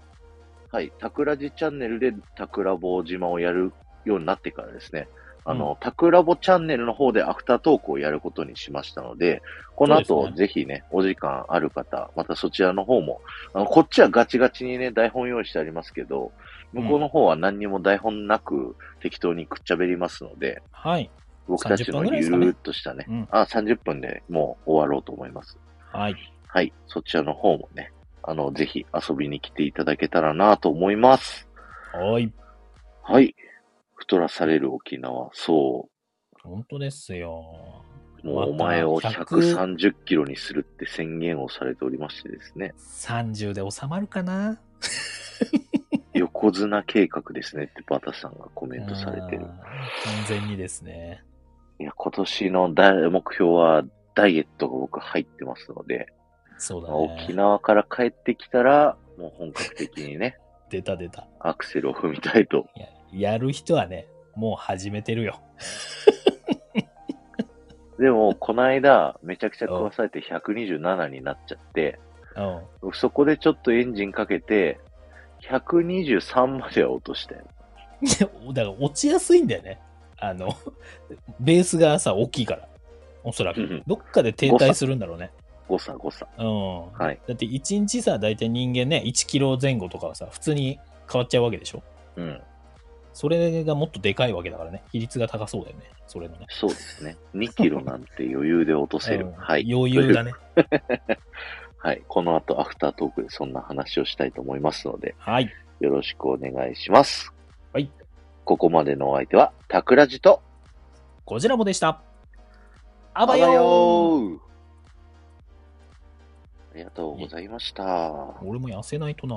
はい、タクラジチャンネルでタクラボ島をやるようになってからですね、あの、タクラボチャンネルの方でアフタートークをやることにしましたので、この後、ねぜひね、お時間ある方、またそちらの方も、あの、こっちはガチガチにね、台本用意してありますけど、向こうの方は何にも台本なく適当にくっちゃべりますので、はい。僕たち30分のゆるーっとしたね、うんあ、30分でもう終わろうと思います。はい。はい、そちらの方もね、あの、ぜひ遊びに来ていただけたらなと思います。はい。はい。太らされる沖縄、そ本当ですよ。う。もうお前を100 130キロにするって宣言をされておりましてですね。30で収まるかな？横綱計画ですねってバタさんがコメントされてる。完全にですね。いや、今年の大目標はダイエットが僕入ってますので、そうだ沖ね。縄から帰ってきたら、もう本格的にね、出た出た。アクセルを踏みたいと。いややる人はね、もう始めてるよ。でも、この間、めちゃくちゃ食わされて127になっちゃって、うそこでちょっとエンジンかけて、123までは落としたよ。だから落ちやすいんだよね。あの、ベースがさ、大きいから。おそらくうんうん。どっかで停滞するんだろうね。誤差誤差。うん。はい。だって1日さ、大体人間ね、1キロ前後とかはさ、普通に変わっちゃうわけでしょ？うん。それがもっとでかいわけだからね。比率が高そうだよね。それのね。そうですね。2キロなんて余裕で落とせる。うんはい。余裕だね。はい。この後、アフタートークでそんな話をしたいと思いますので、はい。よろしくお願いします。はい。ここまでのお相手は、タクラジと、こちらもでした。ああばよありがとうございました。俺も痩せないとな。